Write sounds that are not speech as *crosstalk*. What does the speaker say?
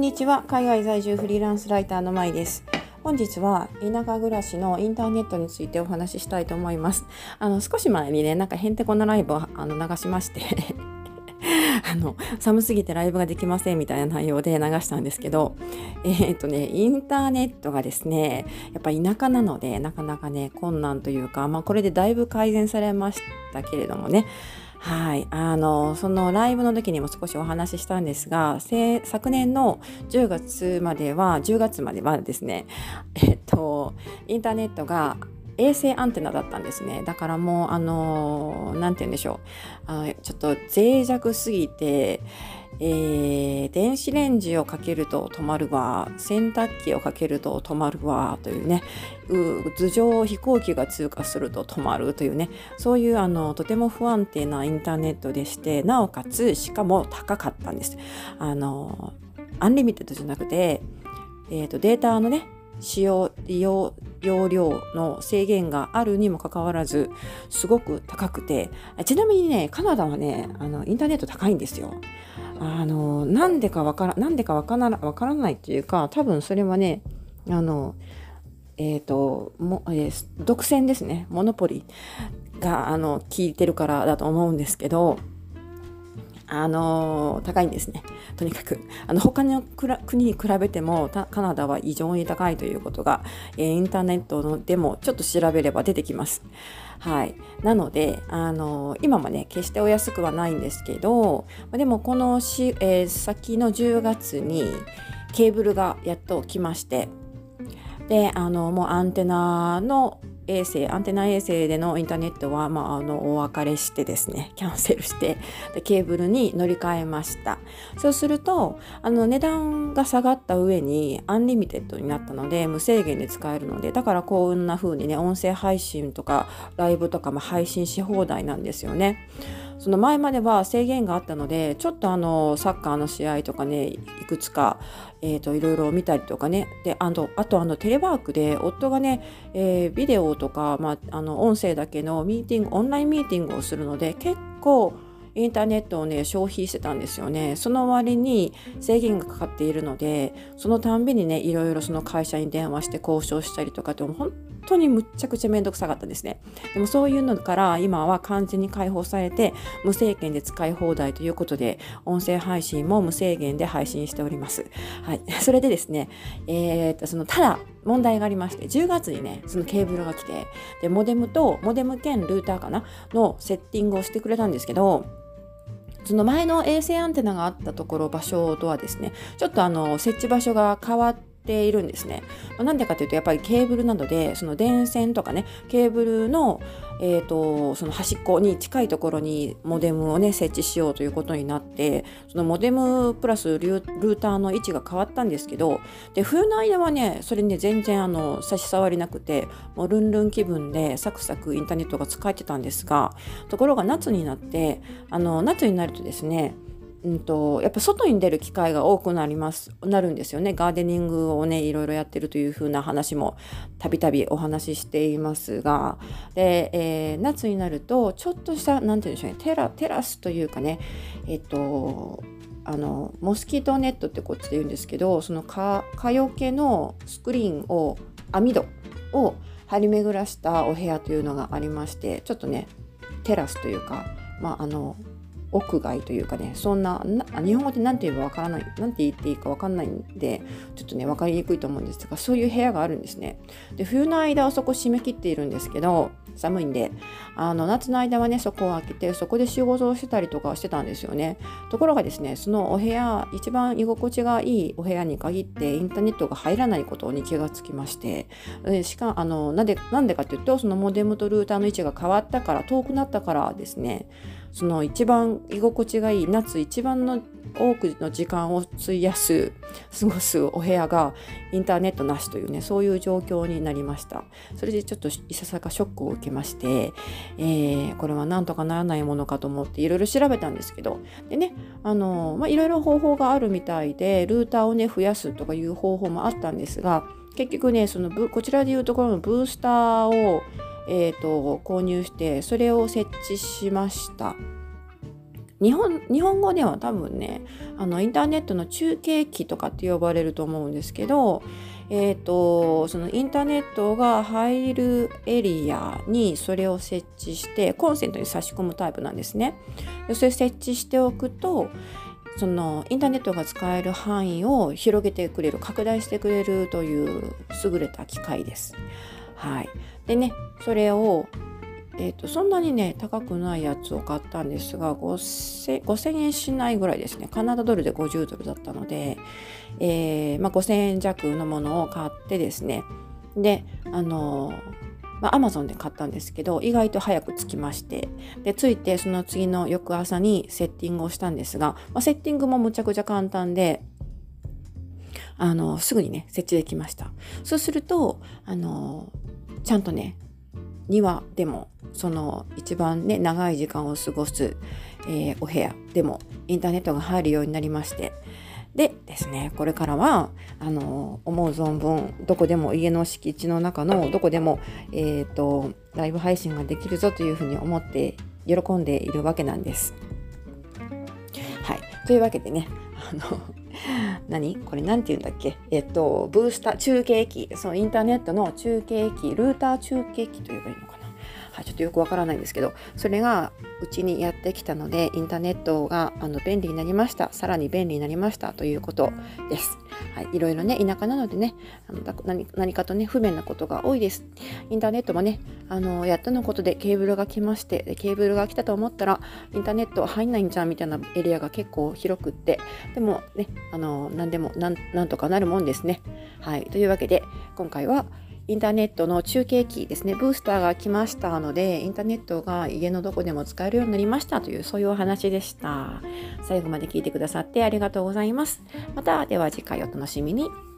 んにちは。海外在住フリーランスライターのまいです。本日は田舎暮らしのインターネットについてお話ししたいと思います。あの少し前にねなんかへんてこなライブをあの流しまして。*laughs* あの寒すぎてライブができませんみたいな内容で流したんですけど。えー、っとねインターネットがですねやっぱ田舎なのでなかなかね困難というかまあこれでだいぶ改善されましたけれどもね。はい。あの、そのライブの時にも少しお話ししたんですが、昨年の10月までは、10月まではですね、*laughs* えっと、インターネットが衛星アンテナだったんですね。だからもう、あの、なんて言うんでしょう。あちょっと脆弱すぎて、えー、電子レンジをかけると止まるわ洗濯機をかけると止まるわというね頭上を飛行機が通過すると止まるというねそういうあのとても不安定なインターネットでしてなおかつしかも高かったんです。あの unlimited じゃなくて、えーと、データのね使用利用容量の制限があるにもかかわらずすごく高くてちなみにねカナダはねあのインターネット高いんですよ。あのなんでかわからなんでかわからわからないっていうか多分それはねあのえっ、ー、とも、えー、独占ですね。 monopoly があの効いてるからだと思うんですけどあの高いんですね。とにかく。あの他の国に比べてもカナダは異常に高いということが、え、インターネットのでもちょっと調べれば出てきます。はい、なので、あの今もね決してお安くはないんですけどでもこのし、えー、先の10月にケーブルがやっと来ましてであのもうアンテナの衛星アンテナ衛星でのインターネットは、まあ、あのお別れしてですね *laughs* キャンセルしてでケーブルに乗り換えましたそうするとあの値段が下がった上に unlimited になったので無制限で使えるのでだからこんな風にね音声配信とかライブとかも配信し放題なんですよね。その前までは制限があったのでちょっとあのサッカーの試合とかねいくつか、えーと、いろいろ見たりとかね。であとあとあのテレワークで夫がね、えー、ビデオとか、まあ、あの音声だけのミーティングオンラインミーティングをするので結構インターネットをね消費してたんですよね。その割に制限がかかっているのでそのたんびにねいろいろその会社に電話して交渉したりとかって本当にむっちゃくちゃめんどくさかったんですね。でもそういうのから今は完全に解放されて無制限で使い放題ということで音声配信も無制限で配信しております。はい。*laughs* それでですねえー、っとそのただ問題がありまして10月にねそのケーブルが来てでモデムとモデム兼ルーターかなのセッティングをしてくれたんですけどその前の衛星アンテナがあったところ場所とはですねちょっとあの設置場所が変わってているんですね。まあ、なんでかというとやっぱりケーブルなどでその電線とかねケーブルの、えーと、その端っこに近いところにモデムをね設置しようということになってそのモデムプラスルーターの位置が変わったんですけどで冬の間はねそれね全然あの差し障りなくてもうルンルン気分でサクサクインターネットが使えてたんですがところが夏になってあの夏になるとですねうんと、やっぱ外に出る機会が多くなりますなるんですよね。ガーデニングをねいろいろやってるというふうな話もたびたびお話ししていますが。で、えー、夏になるとちょっとした何て言うんでしょうねテラテラスというかねえっとあのモスキートネットってこっちで言うんですけどその蚊よけのスクリーンを網戸を張り巡らしたお部屋というのがありましてちょっとねテラスというかまああの屋外というかねそんな日本語で何て言えばわからない何て言っていいかわかんないんでちょっとね分かりにくいと思うんですがそういう部屋があるんですね。で冬の間はそこ締め切っているんですけど寒いんであの夏の間はねそこを開けてそこで仕事をしてたりとかしてたんですよね。ところがですねそのお部屋一番居心地がいいお部屋に限ってインターネットが入らないことに気がつきましてしかあのなんでなんでかっていうとそのモデムとルーターの位置が変わったから遠くなったからですね。その一番居心地がいい夏一番の多くの時間を費やす過ごすお部屋がインターネットなしというねそういう状況になりました。それでちょっといささかショックを受けまして、えー、これはなんとかならないものかと思っていろいろ調べたんですけどでねあのまあいろいろ方法があるみたいでルーターをね増やすとかいう方法もあったんですが結局ねそのこちらでいうところのブースターをえーと、購入してそれを設置しました。日本日本語では多分ねあのインターネットの中継機とかって呼ばれると思うんですけど、えーと、そのインターネットが入るエリアにそれを設置してコンセントに差し込むタイプなんですね。でそれ設置しておくとそのインターネットが使える範囲を広げてくれる拡大してくれるという優れた機械です。はい、でねそれをえーと、そんなにね高くないやつを買ったんですが 5000, 円しないぐらいですね。カナダドルで50ドルだったので、えーまあ、5000円弱のものを買ってですね。であのま、アマゾンで買ったんですけど意外と早く着きまして。で着いてその次の翌朝にセッティングをしたんですが、まあ、セッティングもむちゃくちゃ簡単であのすぐにね設置できました。そうするとあのちゃんとね庭でもその一番ね長い時間を過ごす、えー、お部屋でもインターネットが入るようになりましてでですねこれからはあの思う存分どこでも家の敷地の中のどこでも、えーと、ライブ配信ができるぞというふうに思って喜んでいるわけなんです。はいというわけでねあの何？これ何て言うんだっけ？えっとブースター中継機。そのインターネットの中継機ルーター中継機といえばいいのかな？はい、ちょっとよくわからないんですけどそれがうちにやってきたのでインターネットがあの便利になりましたさらに便利になりましたということです。はい、いろいろね田舎なのでねあの何何かとね不便なことが多いです。インターネットもねあのやっとのことでケーブルが来ましてでケーブルが来たと思ったらインターネット入んないんじゃんみたいなエリアが結構広くってでもねあの何でもなんとかなるもんですね。はいというわけで今回はインターネットの中継機ですね、ブースターが来ましたので、インターネットが家のどこでも使えるようになりましたという、そういうお話でした。最後まで聞いてくださってありがとうございます。また、では次回お楽しみに。